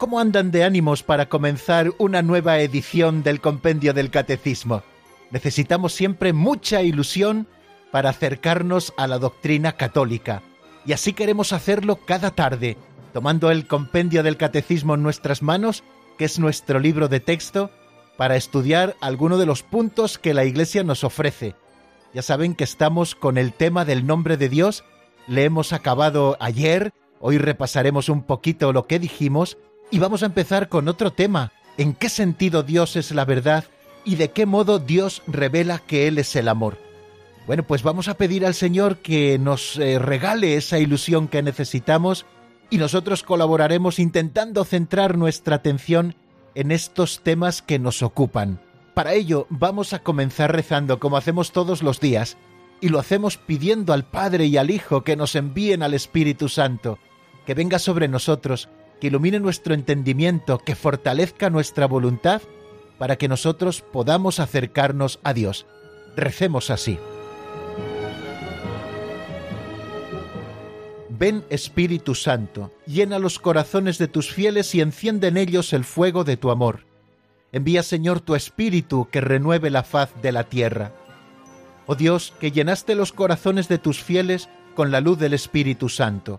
¿Cómo andan de ánimos para comenzar una nueva edición del Compendio del Catecismo? Necesitamos siempre mucha ilusión para acercarnos a la doctrina católica. Y así queremos hacerlo cada tarde, tomando el Compendio del Catecismo en nuestras manos, que es nuestro libro de texto, para estudiar alguno de los puntos que la Iglesia nos ofrece. Ya saben que estamos con el tema del nombre de Dios, le hemos acabado ayer, hoy repasaremos un poquito lo que dijimos, y vamos a empezar con otro tema. ¿En qué sentido Dios es la verdad y de qué modo Dios revela que Él es el amor? Bueno, pues vamos a pedir al Señor que nos eh, regale esa ilusión que necesitamos y nosotros colaboraremos intentando centrar nuestra atención en estos temas que nos ocupan. Para ello vamos a comenzar rezando como hacemos todos los días y lo hacemos pidiendo al Padre y al Hijo que nos envíen al Espíritu Santo, que venga sobre nosotros que ilumine nuestro entendimiento, que fortalezca nuestra voluntad para que nosotros podamos acercarnos a Dios. Recemos así. Ven Espíritu Santo, llena los corazones de tus fieles y enciende en ellos el fuego de tu amor. Envía Señor tu Espíritu que renueve la faz de la tierra. Oh Dios, que llenaste los corazones de tus fieles con la luz del Espíritu Santo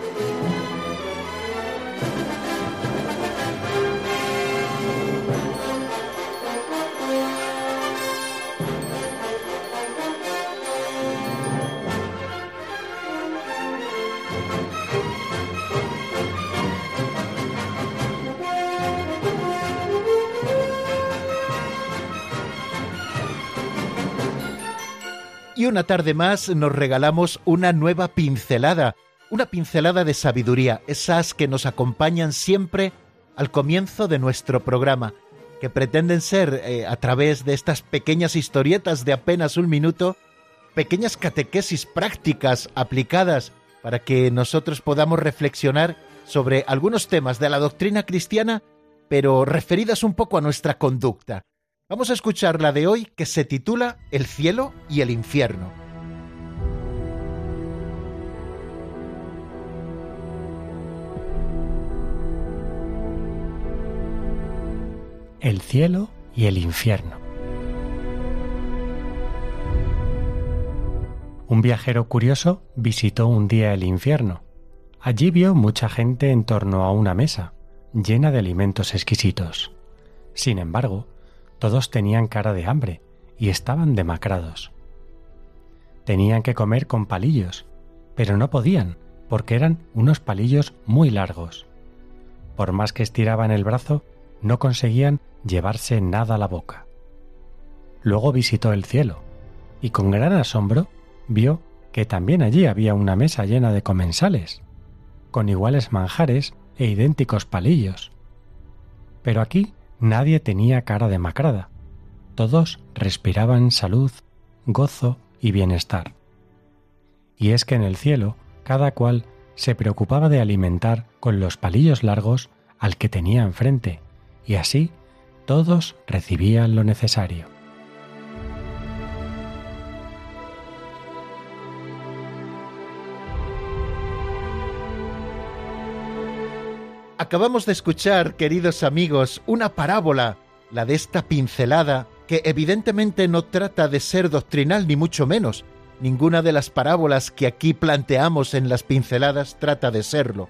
Y una tarde más nos regalamos una nueva pincelada, una pincelada de sabiduría, esas que nos acompañan siempre al comienzo de nuestro programa, que pretenden ser, eh, a través de estas pequeñas historietas de apenas un minuto, pequeñas catequesis prácticas aplicadas para que nosotros podamos reflexionar sobre algunos temas de la doctrina cristiana, pero referidas un poco a nuestra conducta. Vamos a escuchar la de hoy que se titula El cielo y el infierno. El cielo y el infierno. Un viajero curioso visitó un día el infierno. Allí vio mucha gente en torno a una mesa, llena de alimentos exquisitos. Sin embargo, todos tenían cara de hambre y estaban demacrados. Tenían que comer con palillos, pero no podían, porque eran unos palillos muy largos. Por más que estiraban el brazo, no conseguían llevarse nada a la boca. Luego visitó el cielo, y con gran asombro vio que también allí había una mesa llena de comensales, con iguales manjares e idénticos palillos. Pero aquí Nadie tenía cara demacrada. Todos respiraban salud, gozo y bienestar. Y es que en el cielo cada cual se preocupaba de alimentar con los palillos largos al que tenía enfrente, y así todos recibían lo necesario. Acabamos de escuchar, queridos amigos, una parábola, la de esta pincelada, que evidentemente no trata de ser doctrinal ni mucho menos, Ninguna de las parábolas que aquí planteamos en las pinceladas trata de serlo.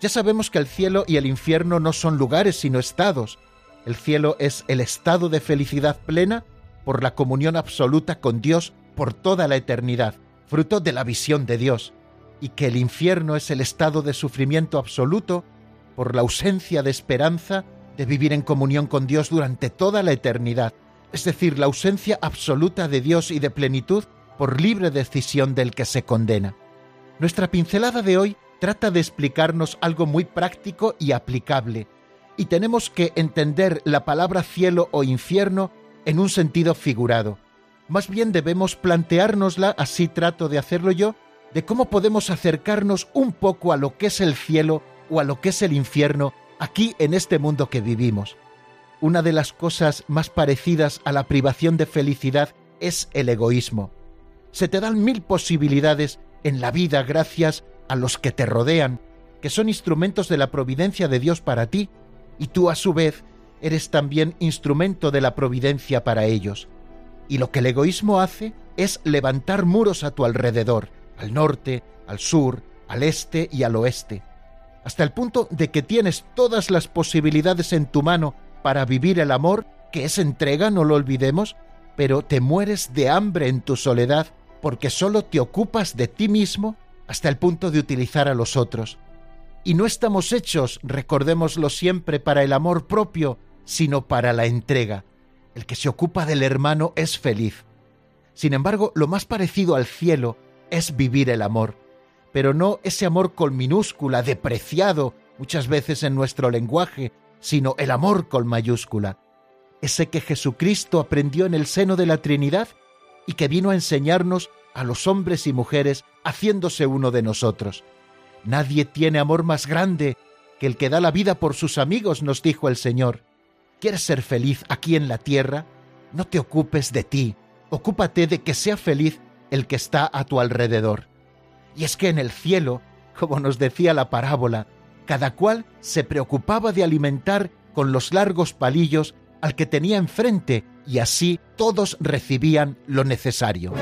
Ya sabemos que el cielo y el infierno no son lugares sino estados. El cielo es el estado de felicidad plena por la comunión absoluta con Dios por toda la eternidad, fruto de la visión de Dios, y que el infierno es el estado de sufrimiento absoluto por la ausencia de esperanza de vivir en comunión con Dios durante toda la eternidad, es decir, la ausencia absoluta de Dios y de plenitud por libre decisión del que se condena. Nuestra pincelada de hoy trata de explicarnos algo muy práctico y aplicable, y tenemos que entender la palabra cielo o infierno en un sentido figurado. Más bien debemos planteárnosla, así trato de hacerlo yo, de cómo podemos acercarnos un poco a lo que es el cielo o a lo que es el infierno aquí en este mundo que vivimos. Una de las cosas más parecidas a la privación de felicidad es el egoísmo. Se te dan mil posibilidades en la vida gracias a los que te rodean, que son instrumentos de la providencia de Dios para ti, y tú a su vez eres también instrumento de la providencia para ellos. Y lo que el egoísmo hace es levantar muros a tu alrededor, al norte, al sur, al este y al oeste, hasta el punto de que tienes todas las posibilidades en tu mano para vivir el amor, que es entrega, no lo olvidemos, pero te mueres de hambre en tu soledad porque solo te ocupas de ti mismo hasta el punto de utilizar a los otros. Y no estamos hechos, recordémoslo siempre, para el amor propio, sino para la entrega. El que se ocupa del hermano es feliz. Sin embargo, lo más parecido al cielo es vivir el amor, pero no ese amor con minúscula, depreciado muchas veces en nuestro lenguaje, sino el amor con mayúscula, ese que Jesucristo aprendió en el seno de la Trinidad y que vino a enseñarnos a los hombres y mujeres haciéndose uno de nosotros. Nadie tiene amor más grande que el que da la vida por sus amigos, nos dijo el Señor. ¿Quieres ser feliz aquí en la tierra? No te ocupes de ti, ocúpate de que sea feliz el que está a tu alrededor. Y es que en el cielo, como nos decía la parábola, cada cual se preocupaba de alimentar con los largos palillos al que tenía enfrente, y así todos recibían lo necesario.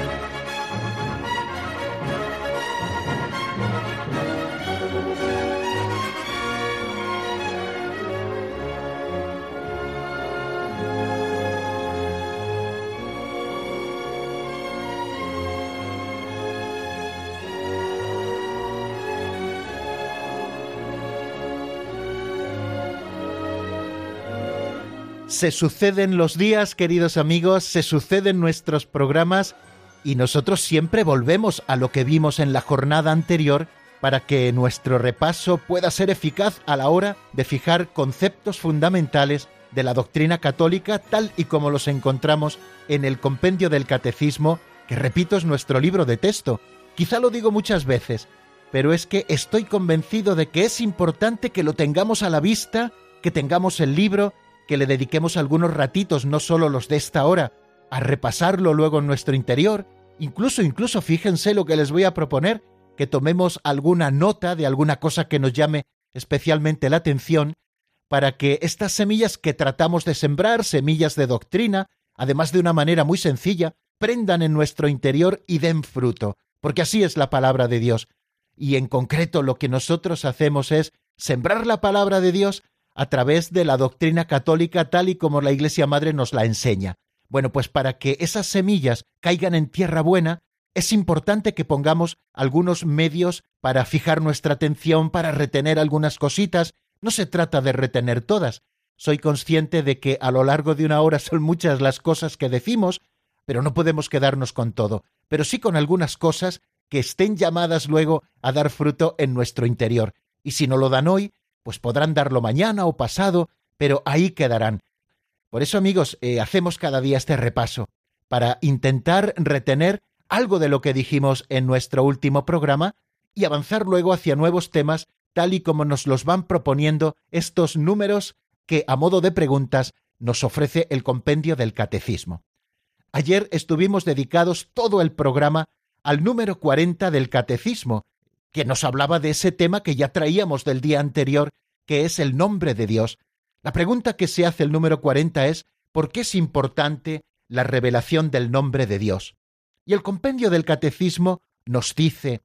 Se suceden los días, queridos amigos, se suceden nuestros programas y nosotros siempre volvemos a lo que vimos en la jornada anterior para que nuestro repaso pueda ser eficaz a la hora de fijar conceptos fundamentales de la doctrina católica tal y como los encontramos en el compendio del catecismo, que repito es nuestro libro de texto. Quizá lo digo muchas veces, pero es que estoy convencido de que es importante que lo tengamos a la vista, que tengamos el libro que le dediquemos algunos ratitos, no solo los de esta hora, a repasarlo luego en nuestro interior, incluso, incluso fíjense lo que les voy a proponer, que tomemos alguna nota de alguna cosa que nos llame especialmente la atención, para que estas semillas que tratamos de sembrar, semillas de doctrina, además de una manera muy sencilla, prendan en nuestro interior y den fruto, porque así es la palabra de Dios. Y en concreto lo que nosotros hacemos es sembrar la palabra de Dios a través de la doctrina católica tal y como la Iglesia Madre nos la enseña. Bueno, pues para que esas semillas caigan en tierra buena, es importante que pongamos algunos medios para fijar nuestra atención, para retener algunas cositas. No se trata de retener todas. Soy consciente de que a lo largo de una hora son muchas las cosas que decimos, pero no podemos quedarnos con todo, pero sí con algunas cosas que estén llamadas luego a dar fruto en nuestro interior. Y si no lo dan hoy, pues podrán darlo mañana o pasado, pero ahí quedarán. Por eso, amigos, eh, hacemos cada día este repaso, para intentar retener algo de lo que dijimos en nuestro último programa y avanzar luego hacia nuevos temas tal y como nos los van proponiendo estos números que, a modo de preguntas, nos ofrece el compendio del catecismo. Ayer estuvimos dedicados todo el programa al número 40 del catecismo, que nos hablaba de ese tema que ya traíamos del día anterior, que es el nombre de Dios. La pregunta que se hace el número 40 es ¿por qué es importante la revelación del nombre de Dios? Y el compendio del catecismo nos dice,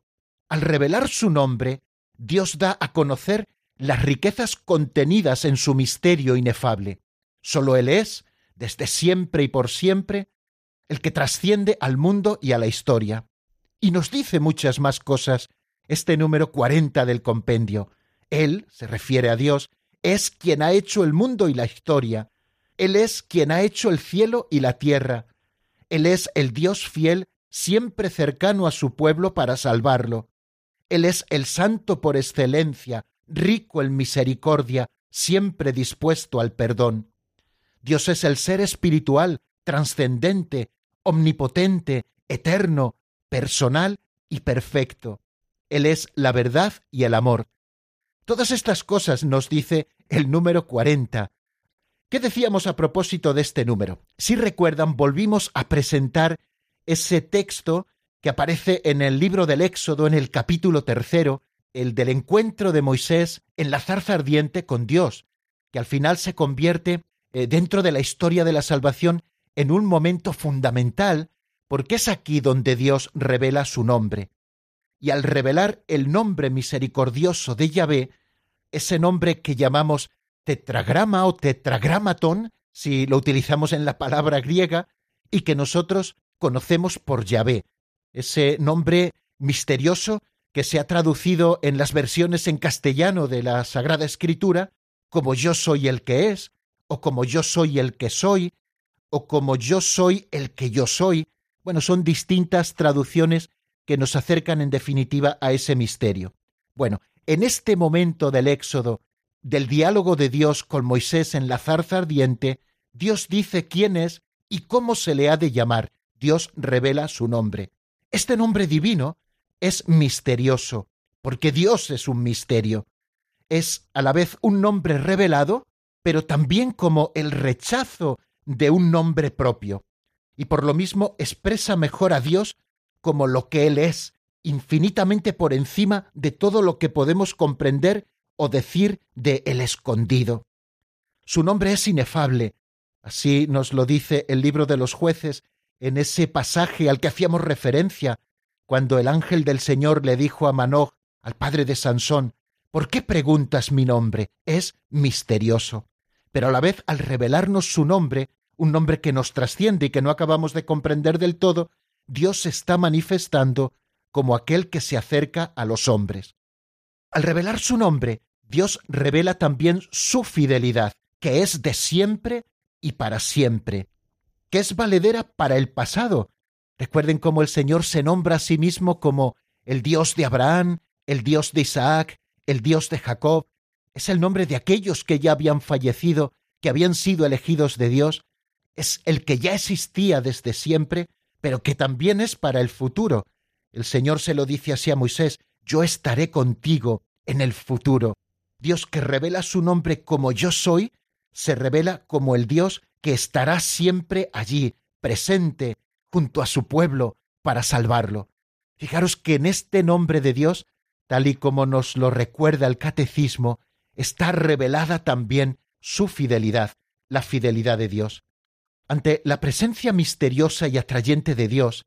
al revelar su nombre, Dios da a conocer las riquezas contenidas en su misterio inefable. Solo Él es, desde siempre y por siempre, el que trasciende al mundo y a la historia. Y nos dice muchas más cosas este número 40 del compendio. Él, se refiere a Dios, es quien ha hecho el mundo y la historia. Él es quien ha hecho el cielo y la tierra. Él es el Dios fiel, siempre cercano a su pueblo para salvarlo. Él es el santo por excelencia, rico en misericordia, siempre dispuesto al perdón. Dios es el ser espiritual, trascendente, omnipotente, eterno, personal y perfecto. Él es la verdad y el amor. Todas estas cosas nos dice el número 40. ¿Qué decíamos a propósito de este número? Si recuerdan, volvimos a presentar ese texto que aparece en el libro del Éxodo en el capítulo tercero, el del encuentro de Moisés en la zarza ardiente con Dios, que al final se convierte eh, dentro de la historia de la salvación en un momento fundamental, porque es aquí donde Dios revela su nombre. Y al revelar el nombre misericordioso de Yahvé, ese nombre que llamamos tetragrama o tetragramatón, si lo utilizamos en la palabra griega, y que nosotros conocemos por Yahvé, ese nombre misterioso que se ha traducido en las versiones en castellano de la Sagrada Escritura como yo soy el que es, o como yo soy el que soy, o como yo soy el que yo soy. Bueno, son distintas traducciones que nos acercan en definitiva a ese misterio. Bueno, en este momento del Éxodo, del diálogo de Dios con Moisés en la zarza ardiente, Dios dice quién es y cómo se le ha de llamar. Dios revela su nombre. Este nombre divino es misterioso, porque Dios es un misterio. Es a la vez un nombre revelado, pero también como el rechazo de un nombre propio, y por lo mismo expresa mejor a Dios como lo que Él es, infinitamente por encima de todo lo que podemos comprender o decir de el escondido. Su nombre es inefable, así nos lo dice el libro de los jueces en ese pasaje al que hacíamos referencia, cuando el ángel del Señor le dijo a Manoch, al padre de Sansón, ¿por qué preguntas mi nombre? Es misterioso. Pero a la vez, al revelarnos su nombre, un nombre que nos trasciende y que no acabamos de comprender del todo, Dios se está manifestando como aquel que se acerca a los hombres. Al revelar su nombre, Dios revela también su fidelidad, que es de siempre y para siempre, que es valedera para el pasado, Recuerden cómo el Señor se nombra a sí mismo como el Dios de Abraham, el Dios de Isaac, el Dios de Jacob. Es el nombre de aquellos que ya habían fallecido, que habían sido elegidos de Dios. Es el que ya existía desde siempre, pero que también es para el futuro. El Señor se lo dice así a Moisés, yo estaré contigo en el futuro. Dios que revela su nombre como yo soy, se revela como el Dios que estará siempre allí, presente, junto a su pueblo para salvarlo. Fijaros que en este nombre de Dios, tal y como nos lo recuerda el catecismo, está revelada también su fidelidad, la fidelidad de Dios. Ante la presencia misteriosa y atrayente de Dios,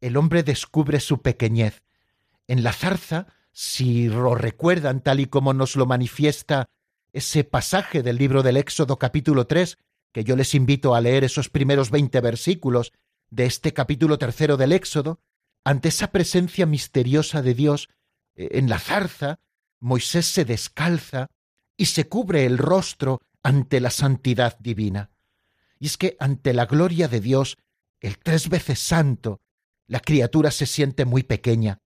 el hombre descubre su pequeñez. En la zarza, si lo recuerdan tal y como nos lo manifiesta ese pasaje del libro del Éxodo capítulo 3, que yo les invito a leer esos primeros veinte versículos de este capítulo tercero del Éxodo, ante esa presencia misteriosa de Dios eh, en la zarza, Moisés se descalza y se cubre el rostro ante la santidad divina. Y es que ante la gloria de Dios, el tres veces santo, la criatura se siente muy pequeña.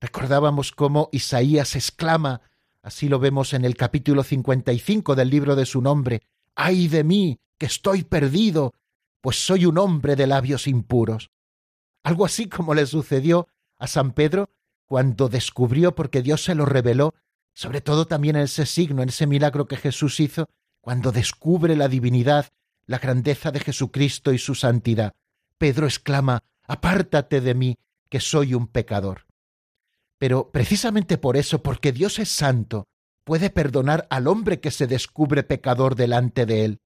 Recordábamos cómo Isaías exclama, así lo vemos en el capítulo 55 del libro de su nombre, ¡ay de mí, que estoy perdido, pues soy un hombre de labios impuros. Algo así como le sucedió a San Pedro cuando descubrió, porque Dios se lo reveló, sobre todo también en ese signo, en ese milagro que Jesús hizo, cuando descubre la divinidad, la grandeza de Jesucristo y su santidad. Pedro exclama, Apártate de mí, que soy un pecador. Pero precisamente por eso, porque Dios es santo, puede perdonar al hombre que se descubre pecador delante de él.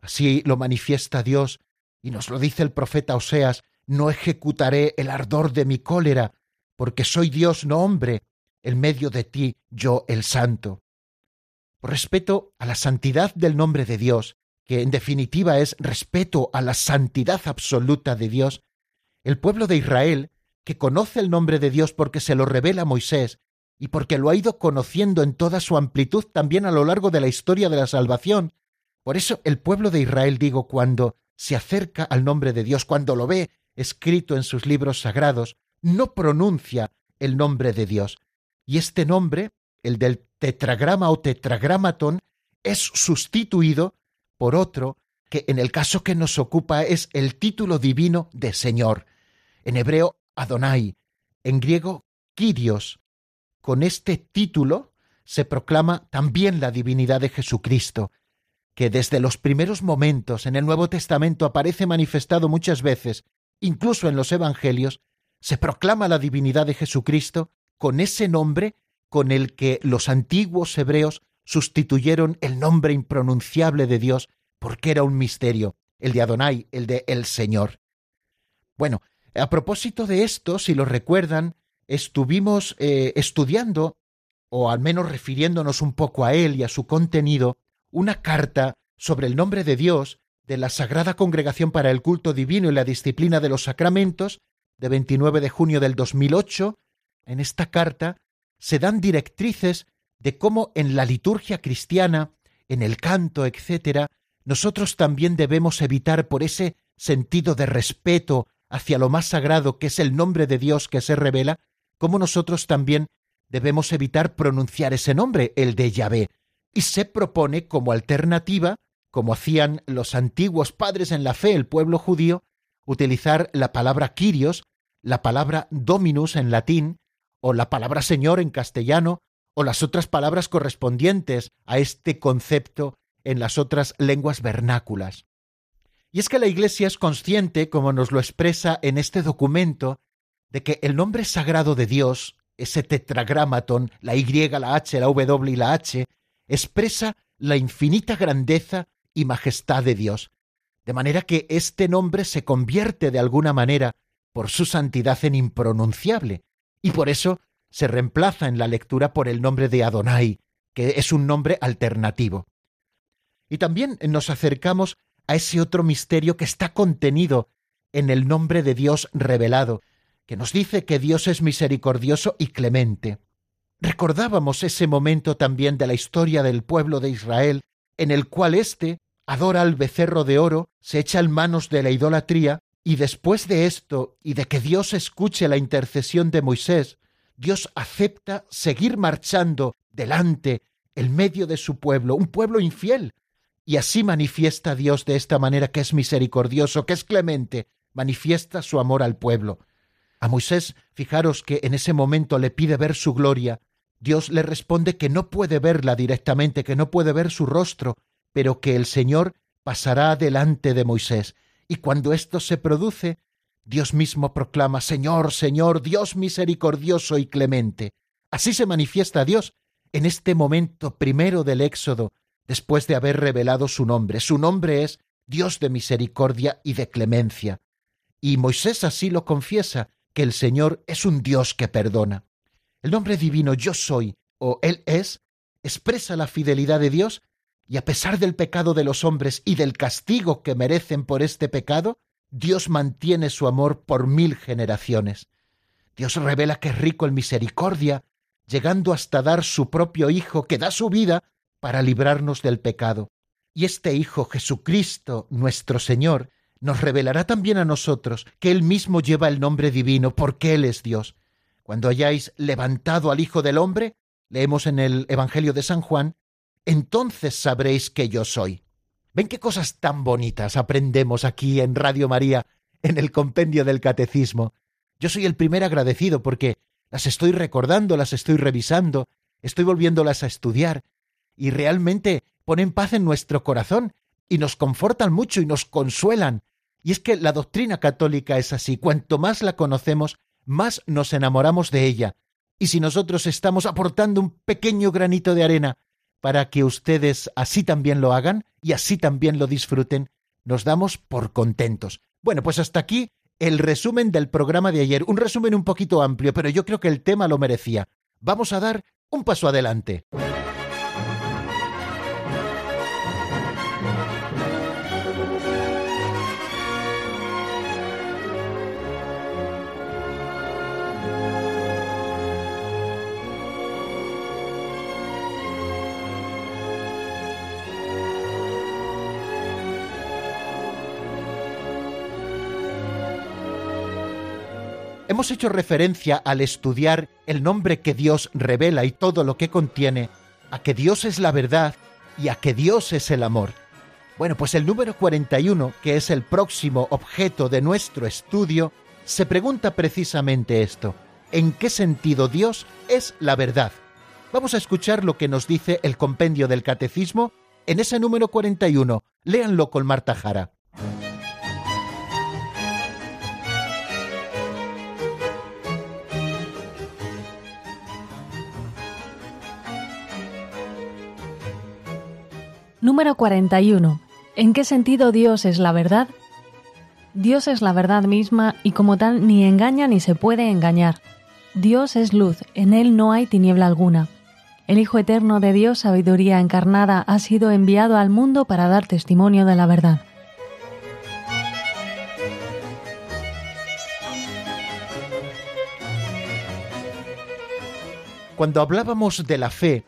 Así lo manifiesta Dios y nos lo dice el profeta Oseas no ejecutaré el ardor de mi cólera, porque soy Dios, no hombre, en medio de ti yo el santo. Por respeto a la santidad del nombre de Dios, que en definitiva es respeto a la santidad absoluta de Dios, el pueblo de Israel, que conoce el nombre de Dios porque se lo revela Moisés y porque lo ha ido conociendo en toda su amplitud también a lo largo de la historia de la salvación, por eso el pueblo de Israel, digo, cuando se acerca al nombre de Dios, cuando lo ve escrito en sus libros sagrados, no pronuncia el nombre de Dios. Y este nombre, el del tetragrama o tetragramaton, es sustituido por otro que en el caso que nos ocupa es el título divino de Señor. En hebreo, Adonai, en griego, Kyrios. Con este título se proclama también la divinidad de Jesucristo, que desde los primeros momentos en el Nuevo Testamento aparece manifestado muchas veces, incluso en los Evangelios, se proclama la divinidad de Jesucristo con ese nombre con el que los antiguos hebreos sustituyeron el nombre impronunciable de Dios porque era un misterio, el de Adonai, el de el Señor. Bueno, a propósito de esto, si lo recuerdan, estuvimos eh, estudiando, o al menos refiriéndonos un poco a él y a su contenido, una carta sobre el nombre de Dios de la Sagrada Congregación para el Culto Divino y la Disciplina de los Sacramentos, de 29 de junio del 2008. En esta carta se dan directrices de cómo en la liturgia cristiana, en el canto, etc., nosotros también debemos evitar por ese sentido de respeto hacia lo más sagrado que es el nombre de Dios que se revela, cómo nosotros también debemos evitar pronunciar ese nombre, el de Yahvé, y se propone como alternativa, como hacían los antiguos padres en la fe, el pueblo judío, utilizar la palabra Kyrios, la palabra Dominus en latín, o la palabra Señor en castellano, o las otras palabras correspondientes a este concepto en las otras lenguas vernáculas. Y es que la Iglesia es consciente, como nos lo expresa en este documento, de que el nombre sagrado de Dios, ese tetragramaton, la Y, la H, la W y la H, expresa la infinita grandeza y majestad de Dios, de manera que este nombre se convierte de alguna manera por su santidad en impronunciable, y por eso se reemplaza en la lectura por el nombre de Adonai, que es un nombre alternativo. Y también nos acercamos a ese otro misterio que está contenido en el nombre de Dios revelado, que nos dice que Dios es misericordioso y clemente. Recordábamos ese momento también de la historia del pueblo de Israel, en el cual éste adora al becerro de oro, se echa en manos de la idolatría, y después de esto y de que Dios escuche la intercesión de Moisés, Dios acepta seguir marchando delante, en medio de su pueblo, un pueblo infiel. Y así manifiesta Dios de esta manera que es misericordioso, que es clemente, manifiesta su amor al pueblo. A Moisés, fijaros que en ese momento le pide ver su gloria, Dios le responde que no puede verla directamente, que no puede ver su rostro, pero que el Señor pasará delante de Moisés. Y cuando esto se produce, Dios mismo proclama, Señor, Señor, Dios misericordioso y clemente. Así se manifiesta Dios en este momento primero del Éxodo, después de haber revelado su nombre. Su nombre es Dios de misericordia y de clemencia. Y Moisés así lo confiesa, que el Señor es un Dios que perdona. El nombre divino yo soy o Él es expresa la fidelidad de Dios y a pesar del pecado de los hombres y del castigo que merecen por este pecado, Dios mantiene su amor por mil generaciones. Dios revela que es rico en misericordia, llegando hasta dar su propio Hijo que da su vida para librarnos del pecado. Y este Hijo, Jesucristo, nuestro Señor, nos revelará también a nosotros que Él mismo lleva el nombre divino porque Él es Dios, cuando hayáis levantado al Hijo del Hombre, leemos en el Evangelio de San Juan, entonces sabréis que yo soy. ¿Ven qué cosas tan bonitas aprendemos aquí en Radio María, en el compendio del Catecismo? Yo soy el primer agradecido porque las estoy recordando, las estoy revisando, estoy volviéndolas a estudiar y realmente ponen paz en nuestro corazón y nos confortan mucho y nos consuelan. Y es que la doctrina católica es así, cuanto más la conocemos, más nos enamoramos de ella. Y si nosotros estamos aportando un pequeño granito de arena para que ustedes así también lo hagan y así también lo disfruten, nos damos por contentos. Bueno, pues hasta aquí el resumen del programa de ayer, un resumen un poquito amplio, pero yo creo que el tema lo merecía. Vamos a dar un paso adelante. Hemos hecho referencia al estudiar el nombre que Dios revela y todo lo que contiene, a que Dios es la verdad y a que Dios es el amor. Bueno, pues el número 41, que es el próximo objeto de nuestro estudio, se pregunta precisamente esto. ¿En qué sentido Dios es la verdad? Vamos a escuchar lo que nos dice el compendio del Catecismo en ese número 41. Léanlo con Marta Jara. Número 41. ¿En qué sentido Dios es la verdad? Dios es la verdad misma y como tal ni engaña ni se puede engañar. Dios es luz, en Él no hay tiniebla alguna. El Hijo Eterno de Dios, sabiduría encarnada, ha sido enviado al mundo para dar testimonio de la verdad. Cuando hablábamos de la fe,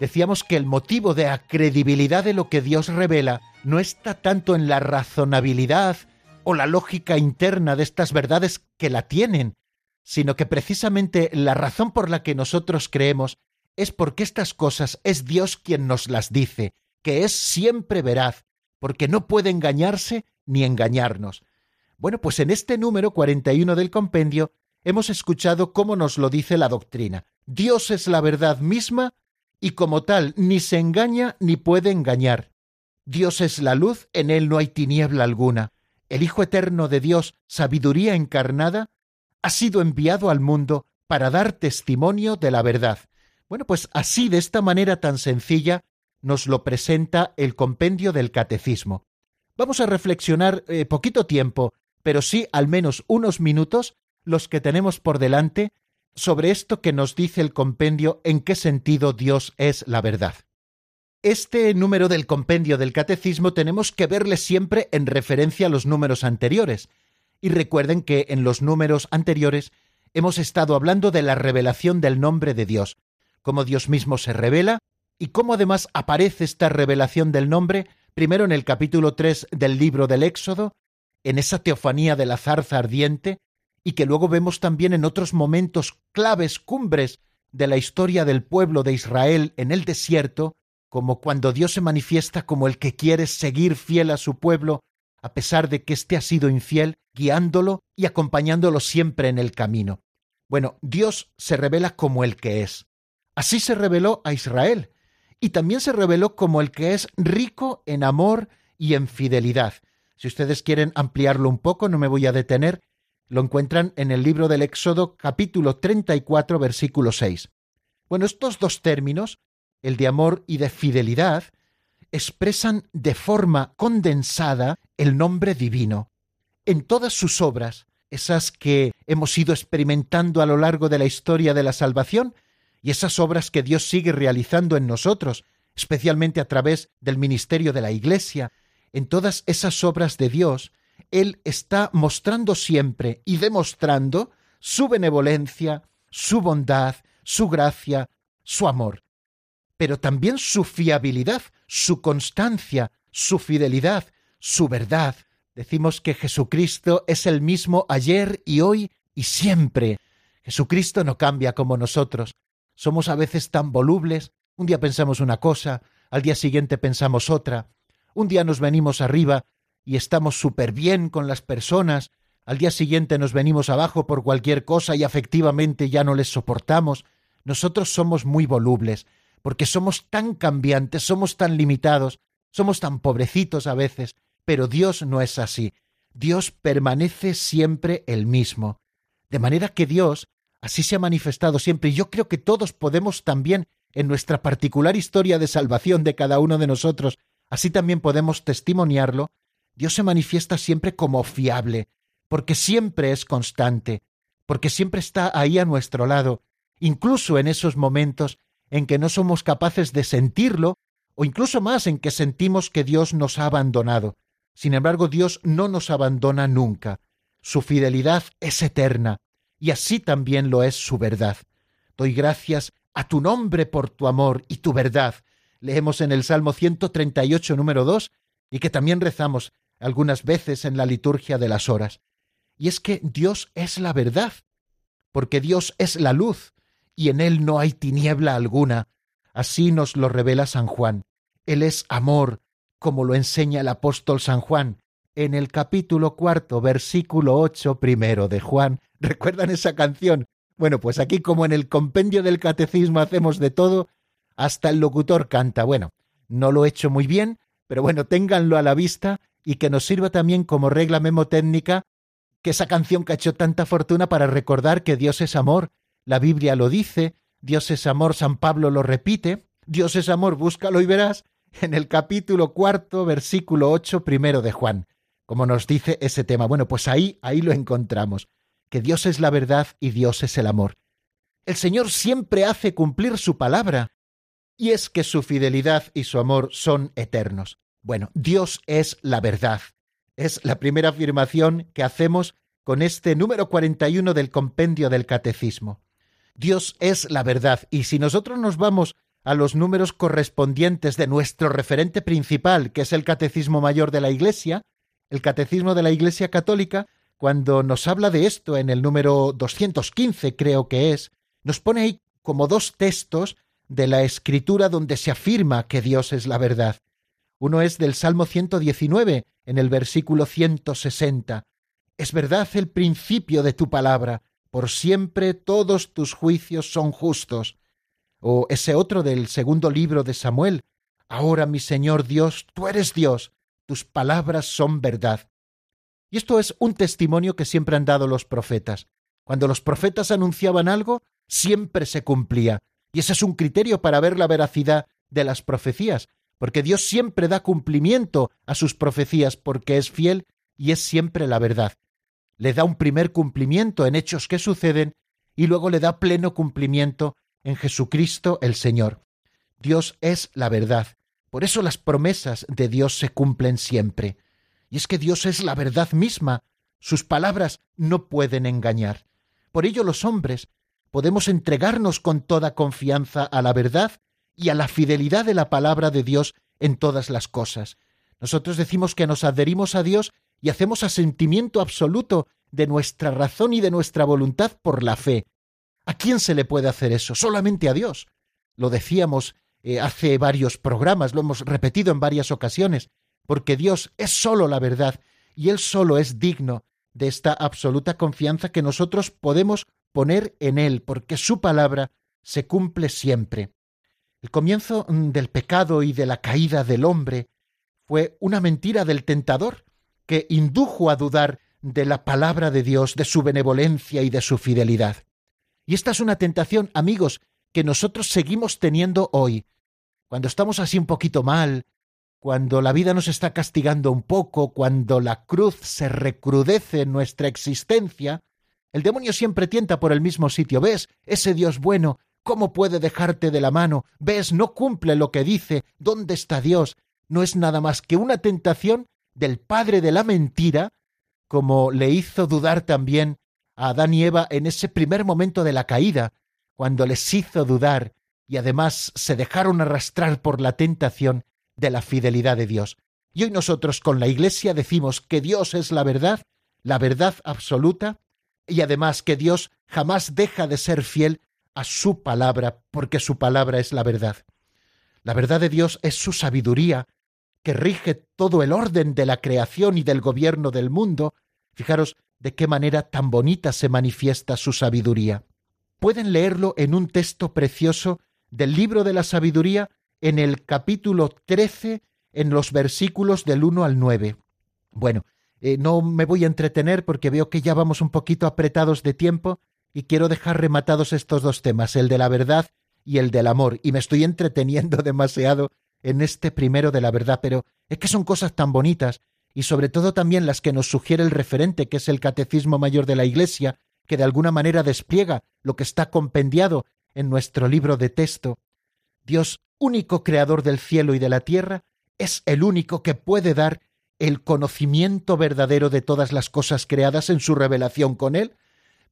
decíamos que el motivo de la credibilidad de lo que Dios revela no está tanto en la razonabilidad o la lógica interna de estas verdades que la tienen, sino que precisamente la razón por la que nosotros creemos es porque estas cosas es Dios quien nos las dice, que es siempre veraz, porque no puede engañarse ni engañarnos. Bueno, pues en este número 41 del compendio hemos escuchado cómo nos lo dice la doctrina. Dios es la verdad misma y como tal ni se engaña ni puede engañar. Dios es la luz, en él no hay tiniebla alguna. El Hijo Eterno de Dios, sabiduría encarnada, ha sido enviado al mundo para dar testimonio de la verdad. Bueno, pues así, de esta manera tan sencilla, nos lo presenta el compendio del Catecismo. Vamos a reflexionar eh, poquito tiempo, pero sí al menos unos minutos, los que tenemos por delante, sobre esto que nos dice el compendio en qué sentido Dios es la verdad. Este número del compendio del catecismo tenemos que verle siempre en referencia a los números anteriores. Y recuerden que en los números anteriores hemos estado hablando de la revelación del nombre de Dios, cómo Dios mismo se revela y cómo además aparece esta revelación del nombre primero en el capítulo 3 del libro del Éxodo, en esa teofanía de la zarza ardiente, y que luego vemos también en otros momentos claves, cumbres de la historia del pueblo de Israel en el desierto, como cuando Dios se manifiesta como el que quiere seguir fiel a su pueblo, a pesar de que éste ha sido infiel, guiándolo y acompañándolo siempre en el camino. Bueno, Dios se revela como el que es. Así se reveló a Israel, y también se reveló como el que es rico en amor y en fidelidad. Si ustedes quieren ampliarlo un poco, no me voy a detener, lo encuentran en el libro del Éxodo capítulo 34 versículo 6. Bueno, estos dos términos, el de amor y de fidelidad, expresan de forma condensada el nombre divino. En todas sus obras, esas que hemos ido experimentando a lo largo de la historia de la salvación, y esas obras que Dios sigue realizando en nosotros, especialmente a través del ministerio de la Iglesia, en todas esas obras de Dios él está mostrando siempre y demostrando su benevolencia, su bondad, su gracia, su amor, pero también su fiabilidad, su constancia, su fidelidad, su verdad. Decimos que Jesucristo es el mismo ayer y hoy y siempre. Jesucristo no cambia como nosotros. Somos a veces tan volubles. Un día pensamos una cosa, al día siguiente pensamos otra. Un día nos venimos arriba y estamos súper bien con las personas, al día siguiente nos venimos abajo por cualquier cosa y afectivamente ya no les soportamos, nosotros somos muy volubles, porque somos tan cambiantes, somos tan limitados, somos tan pobrecitos a veces, pero Dios no es así. Dios permanece siempre el mismo. De manera que Dios así se ha manifestado siempre y yo creo que todos podemos también en nuestra particular historia de salvación de cada uno de nosotros, así también podemos testimoniarlo Dios se manifiesta siempre como fiable, porque siempre es constante, porque siempre está ahí a nuestro lado, incluso en esos momentos en que no somos capaces de sentirlo, o incluso más en que sentimos que Dios nos ha abandonado. Sin embargo, Dios no nos abandona nunca. Su fidelidad es eterna, y así también lo es su verdad. Doy gracias a tu nombre por tu amor y tu verdad. Leemos en el Salmo 138, número 2, y que también rezamos algunas veces en la liturgia de las horas. Y es que Dios es la verdad, porque Dios es la luz, y en Él no hay tiniebla alguna. Así nos lo revela San Juan. Él es amor, como lo enseña el apóstol San Juan en el capítulo cuarto, versículo ocho primero de Juan. ¿Recuerdan esa canción? Bueno, pues aquí como en el compendio del catecismo hacemos de todo, hasta el locutor canta. Bueno, no lo he hecho muy bien, pero bueno, ténganlo a la vista y que nos sirva también como regla memotécnica que esa canción que ha hecho tanta fortuna para recordar que Dios es amor la Biblia lo dice, Dios es amor, San Pablo lo repite, Dios es amor, búscalo y verás, en el capítulo cuarto, versículo ocho, primero de Juan, como nos dice ese tema. Bueno, pues ahí, ahí lo encontramos, que Dios es la verdad y Dios es el amor. El Señor siempre hace cumplir su palabra, y es que su fidelidad y su amor son eternos. Bueno, Dios es la verdad. Es la primera afirmación que hacemos con este número 41 del compendio del Catecismo. Dios es la verdad. Y si nosotros nos vamos a los números correspondientes de nuestro referente principal, que es el Catecismo Mayor de la Iglesia, el Catecismo de la Iglesia Católica, cuando nos habla de esto en el número 215 creo que es, nos pone ahí como dos textos de la Escritura donde se afirma que Dios es la verdad. Uno es del Salmo 119, en el versículo 160. Es verdad el principio de tu palabra, por siempre todos tus juicios son justos. O ese otro del segundo libro de Samuel, ahora mi Señor Dios, tú eres Dios, tus palabras son verdad. Y esto es un testimonio que siempre han dado los profetas. Cuando los profetas anunciaban algo, siempre se cumplía. Y ese es un criterio para ver la veracidad de las profecías, porque Dios siempre da cumplimiento a sus profecías porque es fiel y es siempre la verdad le da un primer cumplimiento en hechos que suceden y luego le da pleno cumplimiento en Jesucristo el Señor. Dios es la verdad. Por eso las promesas de Dios se cumplen siempre. Y es que Dios es la verdad misma. Sus palabras no pueden engañar. Por ello los hombres podemos entregarnos con toda confianza a la verdad y a la fidelidad de la palabra de Dios en todas las cosas. Nosotros decimos que nos adherimos a Dios y hacemos asentimiento absoluto de nuestra razón y de nuestra voluntad por la fe. ¿A quién se le puede hacer eso? Solamente a Dios. Lo decíamos eh, hace varios programas, lo hemos repetido en varias ocasiones, porque Dios es solo la verdad y Él solo es digno de esta absoluta confianza que nosotros podemos poner en Él, porque su palabra se cumple siempre. El comienzo mm, del pecado y de la caída del hombre fue una mentira del tentador, que indujo a dudar de la palabra de Dios, de su benevolencia y de su fidelidad. Y esta es una tentación, amigos, que nosotros seguimos teniendo hoy. Cuando estamos así un poquito mal, cuando la vida nos está castigando un poco, cuando la cruz se recrudece en nuestra existencia, el demonio siempre tienta por el mismo sitio. ¿Ves? Ese Dios bueno, ¿cómo puede dejarte de la mano? ¿Ves? No cumple lo que dice. ¿Dónde está Dios? No es nada más que una tentación del padre de la mentira, como le hizo dudar también a Adán y Eva en ese primer momento de la caída, cuando les hizo dudar y además se dejaron arrastrar por la tentación de la fidelidad de Dios. Y hoy nosotros con la Iglesia decimos que Dios es la verdad, la verdad absoluta, y además que Dios jamás deja de ser fiel a su palabra, porque su palabra es la verdad. La verdad de Dios es su sabiduría, que rige todo el orden de la creación y del gobierno del mundo, fijaros de qué manera tan bonita se manifiesta su sabiduría. Pueden leerlo en un texto precioso del libro de la sabiduría en el capítulo 13, en los versículos del 1 al 9. Bueno, eh, no me voy a entretener porque veo que ya vamos un poquito apretados de tiempo y quiero dejar rematados estos dos temas, el de la verdad y el del amor, y me estoy entreteniendo demasiado en este primero de la verdad, pero es que son cosas tan bonitas y sobre todo también las que nos sugiere el referente, que es el Catecismo Mayor de la Iglesia, que de alguna manera despliega lo que está compendiado en nuestro libro de texto. Dios, único creador del cielo y de la tierra, es el único que puede dar el conocimiento verdadero de todas las cosas creadas en su revelación con Él.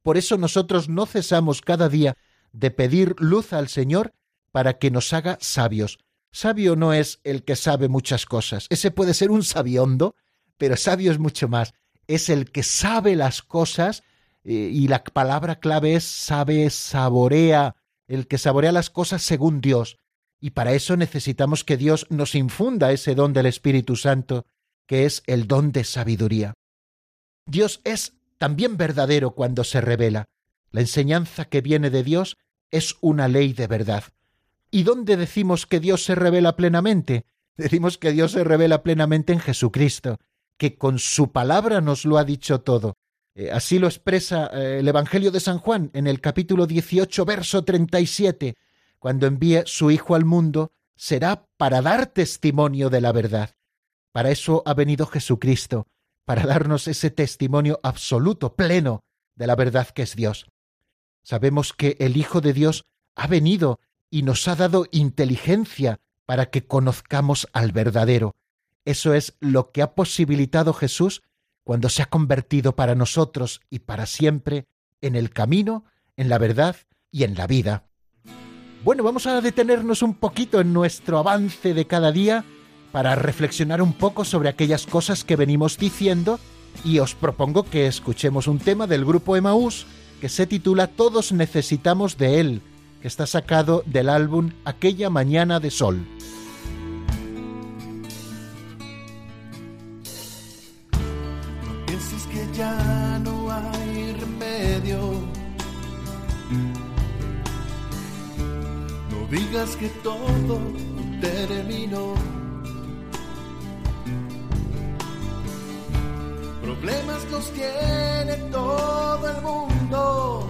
Por eso nosotros no cesamos cada día de pedir luz al Señor para que nos haga sabios. Sabio no es el que sabe muchas cosas, ese puede ser un sabiondo, pero sabio es mucho más, es el que sabe las cosas eh, y la palabra clave es sabe, saborea, el que saborea las cosas según Dios. Y para eso necesitamos que Dios nos infunda ese don del Espíritu Santo, que es el don de sabiduría. Dios es también verdadero cuando se revela. La enseñanza que viene de Dios es una ley de verdad. ¿Y dónde decimos que Dios se revela plenamente? Decimos que Dios se revela plenamente en Jesucristo, que con su palabra nos lo ha dicho todo. Eh, así lo expresa eh, el Evangelio de San Juan en el capítulo 18, verso 37. Cuando envíe su Hijo al mundo, será para dar testimonio de la verdad. Para eso ha venido Jesucristo, para darnos ese testimonio absoluto, pleno, de la verdad que es Dios. Sabemos que el Hijo de Dios ha venido y nos ha dado inteligencia para que conozcamos al verdadero. Eso es lo que ha posibilitado Jesús cuando se ha convertido para nosotros y para siempre en el camino, en la verdad y en la vida. Bueno, vamos a detenernos un poquito en nuestro avance de cada día para reflexionar un poco sobre aquellas cosas que venimos diciendo y os propongo que escuchemos un tema del grupo Emaús que se titula Todos necesitamos de él, que está sacado del álbum Aquella mañana de sol. ya no hay remedio. No digas que todo terminó. Tiene todo el mundo.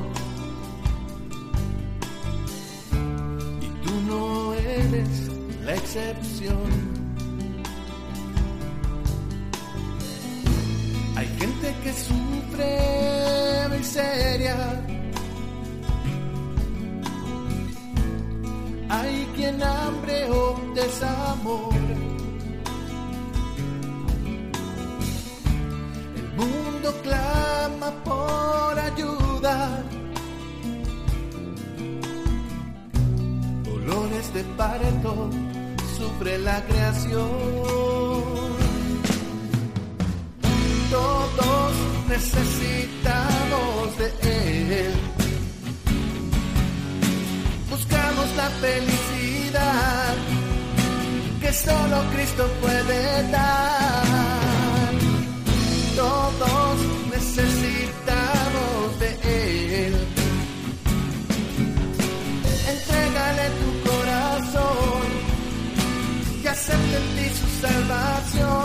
Y tú no eres la excepción. Hay gente que sufre miseria. Hay quien hambre o desamor. Parto sufre la creación todos necesitamos de Él. Buscamos la felicidad que solo Cristo puede dar. Todos necesitamos salvación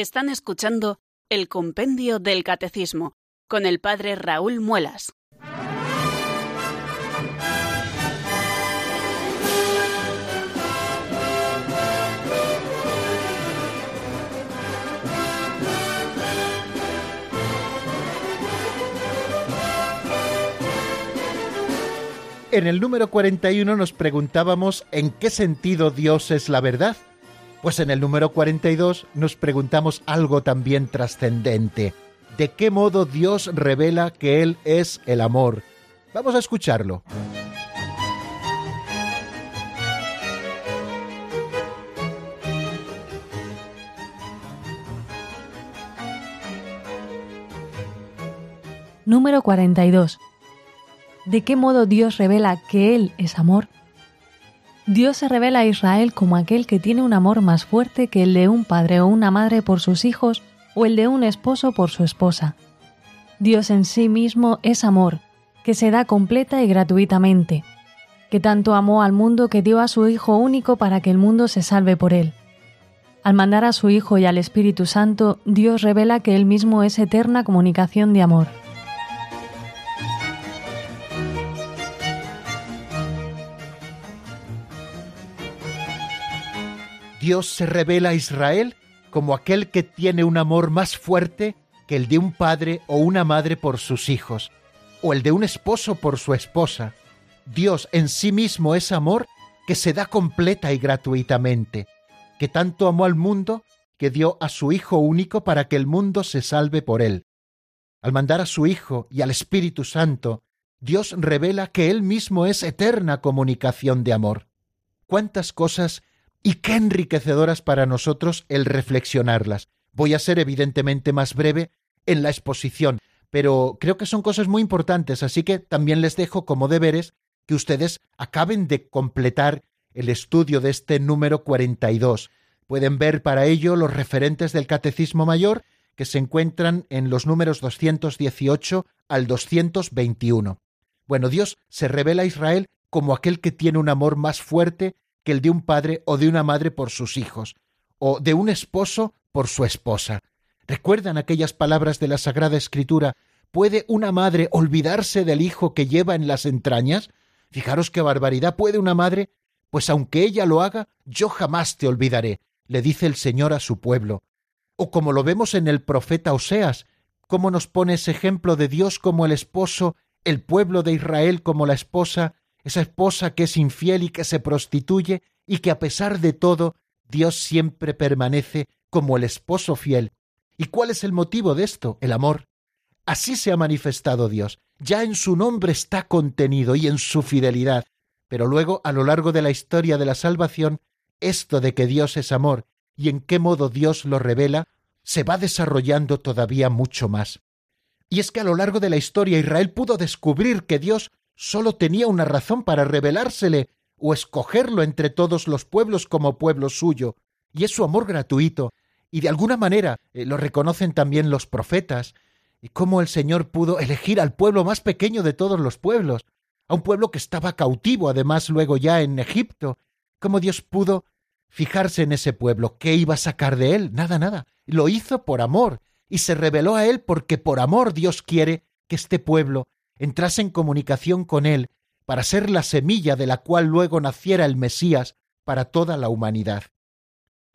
Están escuchando el Compendio del Catecismo con el Padre Raúl Muelas. En el número 41 nos preguntábamos en qué sentido Dios es la verdad. Pues en el número 42 nos preguntamos algo también trascendente. ¿De qué modo Dios revela que Él es el amor? Vamos a escucharlo. Número 42. ¿De qué modo Dios revela que Él es amor? Dios se revela a Israel como aquel que tiene un amor más fuerte que el de un padre o una madre por sus hijos o el de un esposo por su esposa. Dios en sí mismo es amor, que se da completa y gratuitamente, que tanto amó al mundo que dio a su Hijo único para que el mundo se salve por él. Al mandar a su Hijo y al Espíritu Santo, Dios revela que Él mismo es eterna comunicación de amor. Dios se revela a Israel como aquel que tiene un amor más fuerte que el de un padre o una madre por sus hijos, o el de un esposo por su esposa. Dios en sí mismo es amor que se da completa y gratuitamente, que tanto amó al mundo que dio a su Hijo único para que el mundo se salve por él. Al mandar a su Hijo y al Espíritu Santo, Dios revela que Él mismo es eterna comunicación de amor. ¿Cuántas cosas y qué enriquecedoras para nosotros el reflexionarlas. Voy a ser evidentemente más breve en la exposición, pero creo que son cosas muy importantes, así que también les dejo como deberes que ustedes acaben de completar el estudio de este número 42. Pueden ver para ello los referentes del Catecismo Mayor que se encuentran en los números 218 al 221. Bueno, Dios se revela a Israel como aquel que tiene un amor más fuerte que el de un padre o de una madre por sus hijos, o de un esposo por su esposa. ¿Recuerdan aquellas palabras de la Sagrada Escritura? ¿Puede una madre olvidarse del hijo que lleva en las entrañas? Fijaros qué barbaridad puede una madre, pues aunque ella lo haga, yo jamás te olvidaré, le dice el Señor a su pueblo. O como lo vemos en el profeta Oseas, cómo nos pone ese ejemplo de Dios como el esposo, el pueblo de Israel como la esposa, esa esposa que es infiel y que se prostituye, y que a pesar de todo, Dios siempre permanece como el esposo fiel. ¿Y cuál es el motivo de esto? El amor. Así se ha manifestado Dios. Ya en su nombre está contenido y en su fidelidad. Pero luego, a lo largo de la historia de la salvación, esto de que Dios es amor y en qué modo Dios lo revela, se va desarrollando todavía mucho más. Y es que a lo largo de la historia Israel pudo descubrir que Dios sólo tenía una razón para revelársele o escogerlo entre todos los pueblos como pueblo suyo, y es su amor gratuito, y de alguna manera eh, lo reconocen también los profetas, y cómo el Señor pudo elegir al pueblo más pequeño de todos los pueblos, a un pueblo que estaba cautivo además luego ya en Egipto, cómo Dios pudo fijarse en ese pueblo, qué iba a sacar de él, nada, nada, lo hizo por amor, y se reveló a él porque por amor Dios quiere que este pueblo entrase en comunicación con él para ser la semilla de la cual luego naciera el Mesías para toda la humanidad.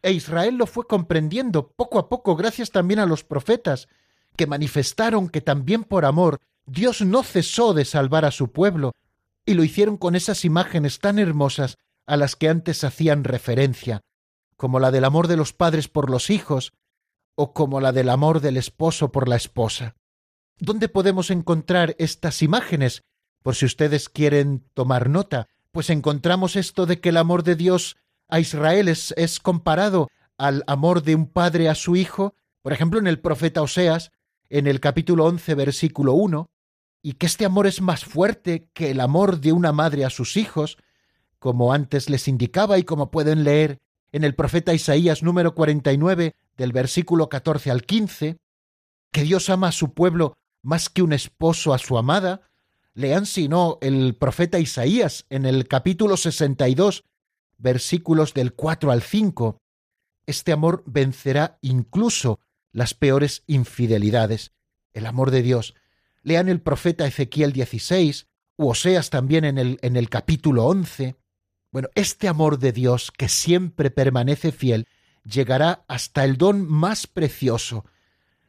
E Israel lo fue comprendiendo poco a poco gracias también a los profetas, que manifestaron que también por amor Dios no cesó de salvar a su pueblo, y lo hicieron con esas imágenes tan hermosas a las que antes hacían referencia, como la del amor de los padres por los hijos, o como la del amor del esposo por la esposa. ¿Dónde podemos encontrar estas imágenes? Por si ustedes quieren tomar nota, pues encontramos esto de que el amor de Dios a Israel es, es comparado al amor de un padre a su hijo, por ejemplo en el profeta Oseas, en el capítulo 11, versículo 1, y que este amor es más fuerte que el amor de una madre a sus hijos, como antes les indicaba y como pueden leer en el profeta Isaías número 49, del versículo 14 al 15, que Dios ama a su pueblo más que un esposo a su amada, lean si no el profeta Isaías en el capítulo 62, versículos del 4 al 5. Este amor vencerá incluso las peores infidelidades. El amor de Dios. Lean el profeta Ezequiel 16, u Oseas también en el, en el capítulo 11. Bueno, este amor de Dios que siempre permanece fiel llegará hasta el don más precioso,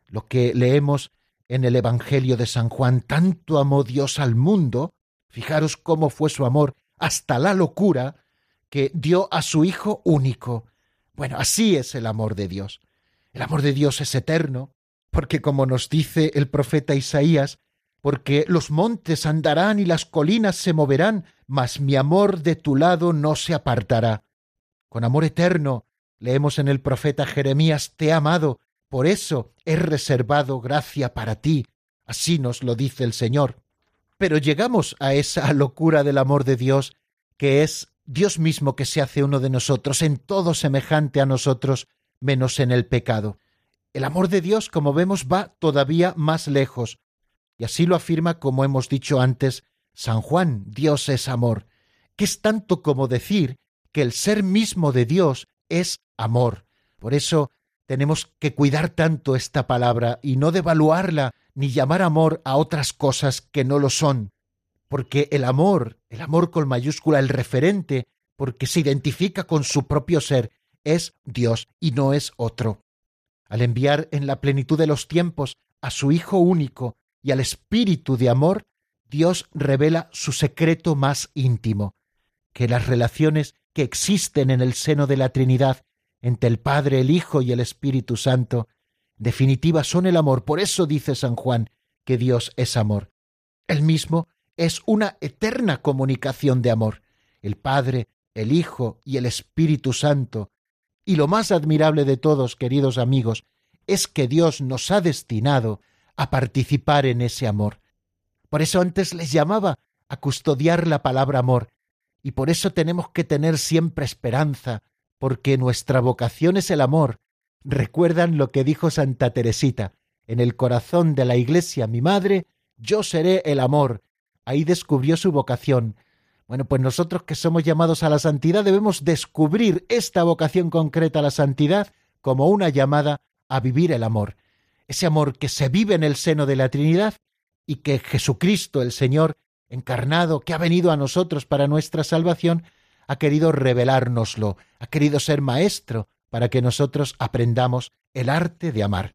lo que leemos en el Evangelio de San Juan, tanto amó Dios al mundo, fijaros cómo fue su amor hasta la locura, que dio a su Hijo único. Bueno, así es el amor de Dios. El amor de Dios es eterno, porque como nos dice el profeta Isaías, porque los montes andarán y las colinas se moverán, mas mi amor de tu lado no se apartará. Con amor eterno, leemos en el profeta Jeremías, te he amado, por eso he reservado gracia para ti. Así nos lo dice el Señor. Pero llegamos a esa locura del amor de Dios, que es Dios mismo que se hace uno de nosotros, en todo semejante a nosotros, menos en el pecado. El amor de Dios, como vemos, va todavía más lejos, y así lo afirma, como hemos dicho antes, San Juan, Dios es amor, que es tanto como decir que el ser mismo de Dios es amor. Por eso tenemos que cuidar tanto esta palabra y no devaluarla ni llamar amor a otras cosas que no lo son, porque el amor, el amor con mayúscula, el referente, porque se identifica con su propio ser, es Dios y no es otro. Al enviar en la plenitud de los tiempos a su Hijo único y al Espíritu de amor, Dios revela su secreto más íntimo, que las relaciones que existen en el seno de la Trinidad entre el Padre, el Hijo y el Espíritu Santo, definitiva son el amor. Por eso dice San Juan que Dios es amor. Él mismo es una eterna comunicación de amor. El Padre, el Hijo y el Espíritu Santo y lo más admirable de todos, queridos amigos, es que Dios nos ha destinado a participar en ese amor. Por eso antes les llamaba a custodiar la palabra amor, y por eso tenemos que tener siempre esperanza, porque nuestra vocación es el amor. Recuerdan lo que dijo Santa Teresita, en el corazón de la Iglesia, mi madre, yo seré el amor. Ahí descubrió su vocación, bueno, pues nosotros que somos llamados a la santidad debemos descubrir esta vocación concreta a la santidad como una llamada a vivir el amor. Ese amor que se vive en el seno de la Trinidad y que Jesucristo el Señor encarnado, que ha venido a nosotros para nuestra salvación, ha querido revelárnoslo, ha querido ser maestro para que nosotros aprendamos el arte de amar.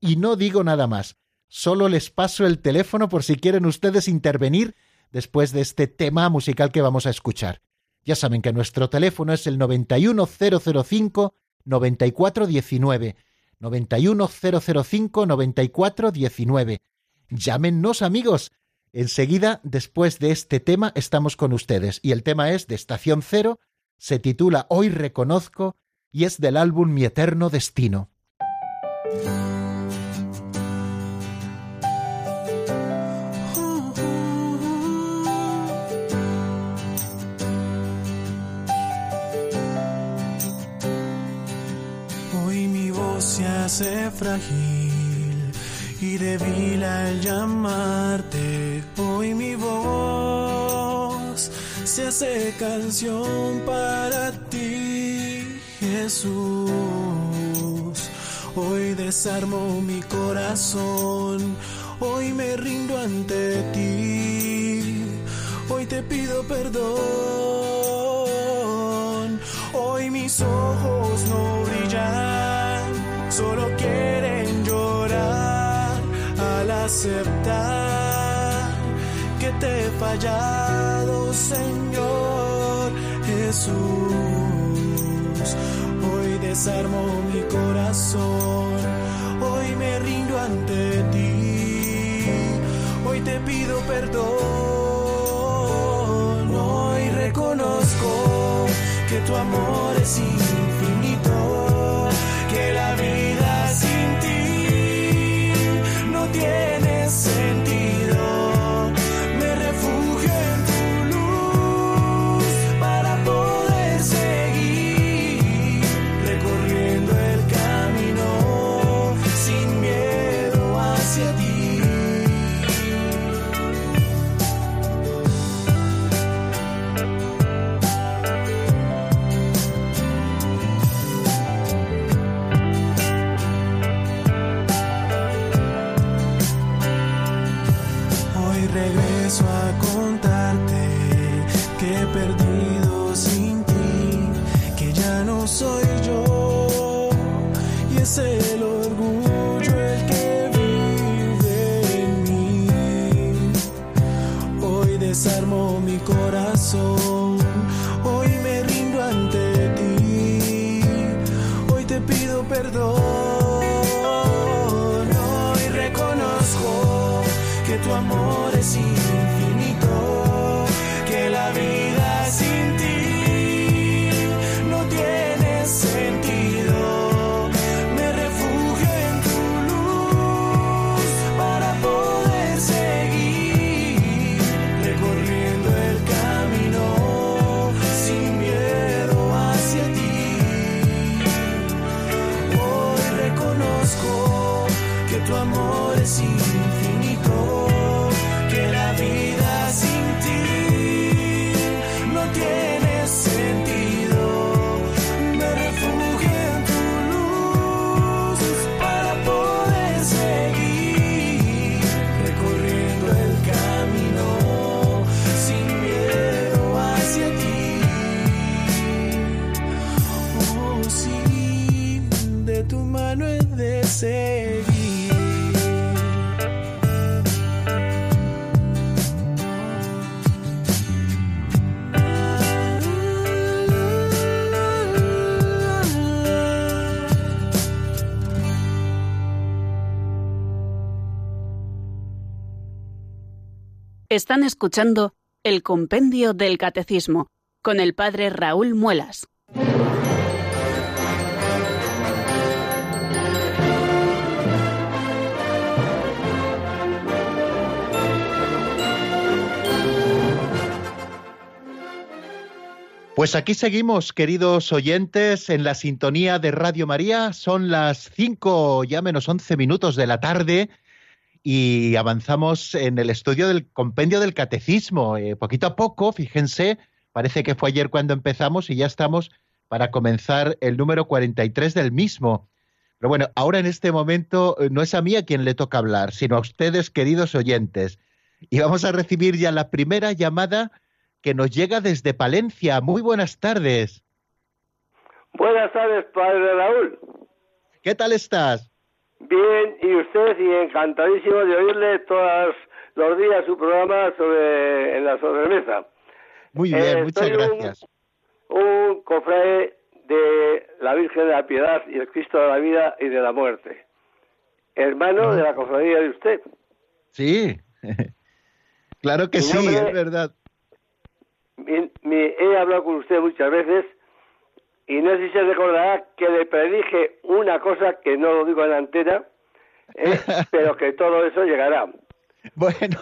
Y no digo nada más, solo les paso el teléfono por si quieren ustedes intervenir después de este tema musical que vamos a escuchar. Ya saben que nuestro teléfono es el 91005 9419. 91005 9419. Llámennos amigos. Enseguida, después de este tema, estamos con ustedes. Y el tema es de Estación Cero, se titula Hoy Reconozco y es del álbum Mi Eterno Destino. hace frágil y débil al llamarte. Hace canción para ti, Jesús. Hoy desarmo mi corazón, hoy me rindo ante ti, hoy te pido perdón, hoy mis ojos no brillan solo quieren llorar al aceptar que te he fallado, Señor Jesús. Hoy desarmo mi corazón, hoy me rindo ante ti, hoy te pido perdón, hoy reconozco que tu amor es Hoy desarmo mi corazón, hoy me rindo ante ti, hoy te pido perdón, Están escuchando el Compendio del Catecismo con el Padre Raúl Muelas. Pues aquí seguimos, queridos oyentes, en la sintonía de Radio María. Son las cinco, ya menos once minutos de la tarde y avanzamos en el estudio del compendio del catecismo. Eh, poquito a poco, fíjense, parece que fue ayer cuando empezamos y ya estamos para comenzar el número 43 del mismo. Pero bueno, ahora en este momento eh, no es a mí a quien le toca hablar, sino a ustedes, queridos oyentes. Y vamos a recibir ya la primera llamada que nos llega desde Palencia. Muy buenas tardes. Buenas tardes, padre Raúl. ¿Qué tal estás? Bien, y usted, y encantadísimo de oírle todos los días su programa sobre en la sobremesa. Muy bien, Eh, muchas soy un- gracias. Un cofrade de la Virgen de la Piedad y el Cristo de la Vida y de la Muerte. Hermano de la cofradía de usted. Sí, claro que sí, es verdad. Mi- mi- he hablado con usted muchas veces y no sé si se recordará que le predije una cosa que no lo digo en la antena, eh, pero que todo eso llegará. Bueno,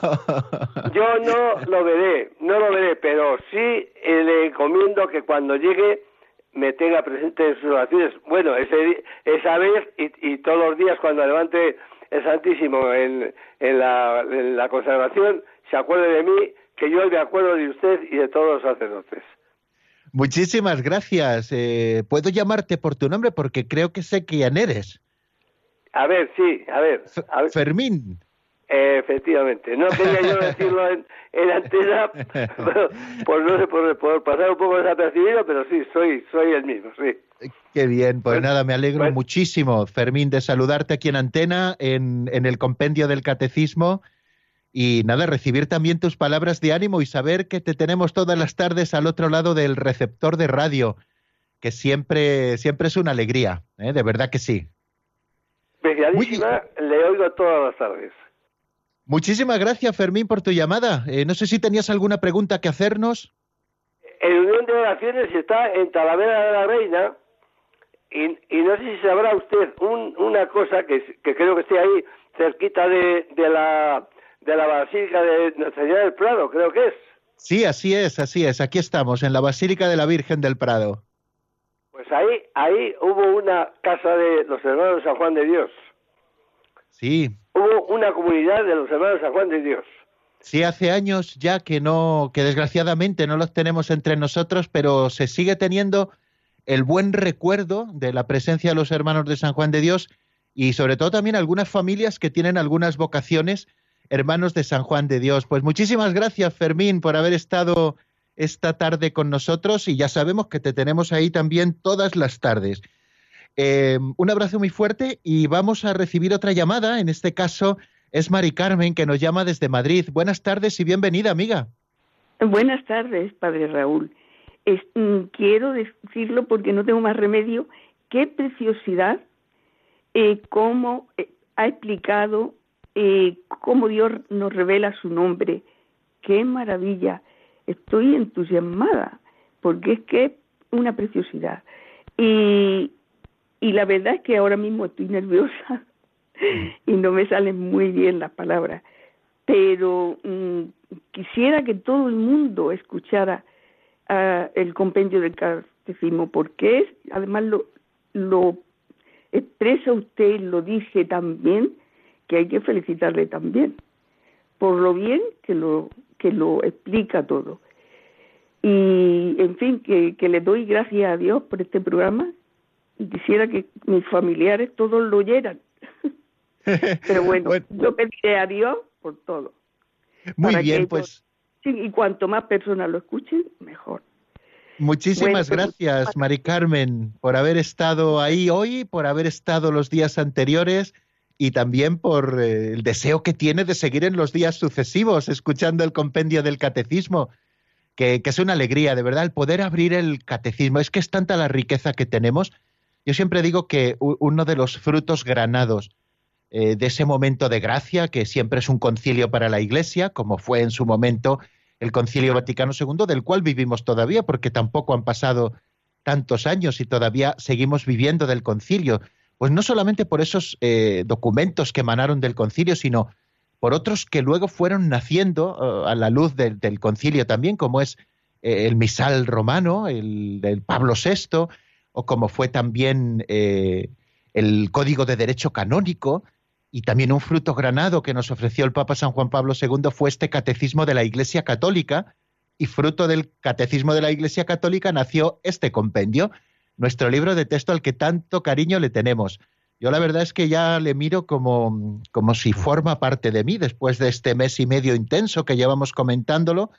Yo no lo veré, no lo veré, pero sí eh, le encomiendo que cuando llegue me tenga presente en sus oraciones. Bueno, ese, esa vez y, y todos los días cuando levante el Santísimo en, en, la, en la consagración, se acuerde de mí, que yo me acuerdo de usted y de todos los sacerdotes. Muchísimas gracias. Eh, Puedo llamarte por tu nombre porque creo que sé quién eres. A ver, sí, a ver. A ver. Fermín. Eh, efectivamente, no quería yo decirlo en, en antena, pero, por, no sé, por, por pasar un poco desapercibido, pero sí, soy, soy el mismo, sí. Qué bien, pues Bueno, nada, me alegro bueno. muchísimo, Fermín, de saludarte aquí en Antena, en, en el compendio del Catecismo. Y nada, recibir también tus palabras de ánimo y saber que te tenemos todas las tardes al otro lado del receptor de radio, que siempre, siempre es una alegría, ¿eh? de verdad que sí. Especialísima, le oigo todas las tardes. Muchísimas gracias, Fermín, por tu llamada. Eh, no sé si tenías alguna pregunta que hacernos. El Unión de Oraciones está en Talavera de la Reina y, y no sé si sabrá usted un- una cosa que, que creo que esté ahí cerquita de, de la de la Basílica de Nuestra Señora del Prado, creo que es. Sí, así es, así es. Aquí estamos, en la Basílica de la Virgen del Prado. Pues ahí ahí hubo una casa de los hermanos San Juan de Dios. Sí, Hubo una comunidad de los hermanos San Juan de Dios. Sí, hace años ya que no, que desgraciadamente no los tenemos entre nosotros, pero se sigue teniendo el buen recuerdo de la presencia de los hermanos de San Juan de Dios y sobre todo también algunas familias que tienen algunas vocaciones, hermanos de San Juan de Dios. Pues muchísimas gracias, Fermín, por haber estado esta tarde con nosotros y ya sabemos que te tenemos ahí también todas las tardes. Eh, un abrazo muy fuerte y vamos a recibir otra llamada. En este caso es Mari Carmen que nos llama desde Madrid. Buenas tardes y bienvenida, amiga. Buenas tardes, padre Raúl. Es- mm, quiero decirlo porque no tengo más remedio. Qué preciosidad, eh, cómo eh, ha explicado eh, cómo Dios nos revela su nombre. Qué maravilla. Estoy entusiasmada porque es que es una preciosidad. Y, y la verdad es que ahora mismo estoy nerviosa y no me salen muy bien las palabras pero mm, quisiera que todo el mundo escuchara ah, el compendio del catecismo, porque es, además lo, lo expresa usted, lo dice también, que hay que felicitarle también, por lo bien que lo, que lo explica todo. Y, en fin, que, que le doy gracias a Dios por este programa y quisiera que mis familiares todos lo oyeran. Pero bueno, Bueno. yo pediré a Dios por todo. Muy bien, ellos- pues Sí, y cuanto más personas lo escuchen, mejor. muchísimas Bueno, pues, gracias, Mari Carmen, por haber estado ahí hoy, por haber estado los días anteriores y también por eh, el deseo que tiene de seguir en los días sucesivos escuchando el compendio del catecismo. Que, es una alegría, de verdad, el poder abrir el catecismo. Es que es tanta la riqueza que tenemos. Yo siempre digo que uno de los frutos granados eh, de ese momento de gracia, que siempre es un concilio para la Iglesia, como fue en su momento el Concilio Vaticano II, del cual vivimos todavía, porque tampoco han pasado tantos años y todavía seguimos viviendo del concilio. Pues no solamente por esos eh, documentos que emanaron del concilio, sino por otros que luego fueron naciendo eh, a la luz del, concilio también, como es eh, el misal romano, el del Pablo VI, o como fue también el Código de Derecho Canónico, y también un fruto granado que nos ofreció el Papa San Juan Pablo II fue este Catecismo de la Iglesia Católica, y fruto del Catecismo de la Iglesia Católica nació este compendio, nuestro libro de texto al que tanto cariño le tenemos. Yo la verdad es que ya le miro como, como si forma parte de mí después de este mes y medio intenso que llevamos comentándolo.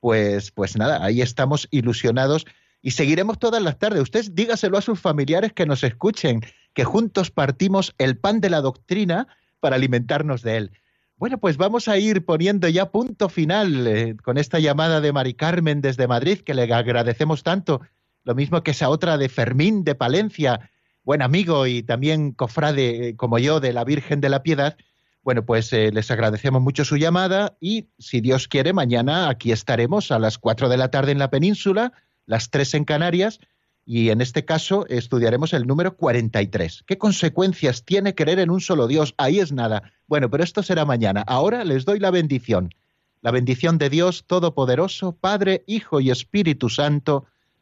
Pues, pues nada, ahí estamos ilusionados y seguiremos todas las tardes. Usted dígaselo a sus familiares que nos escuchen, que juntos partimos el pan de la doctrina para alimentarnos de él. Bueno, pues vamos a ir poniendo ya punto final eh, con esta llamada de Mari Carmen desde Madrid, que le agradecemos tanto. Lo mismo que esa otra de Fermín de Palencia, buen amigo y también cofrade eh, como yo de la Virgen de la Piedad. Bueno, pues eh, les agradecemos mucho su llamada y si Dios quiere, mañana aquí estaremos a las cuatro de la tarde en la península, las tres en Canarias, y en este caso estudiaremos el número 43. ¿Qué consecuencias tiene creer en un solo Dios? Ahí es nada. Bueno, pero esto será mañana. Ahora les doy la bendición. La bendición de Dios Todopoderoso, Padre, Hijo y Espíritu Santo,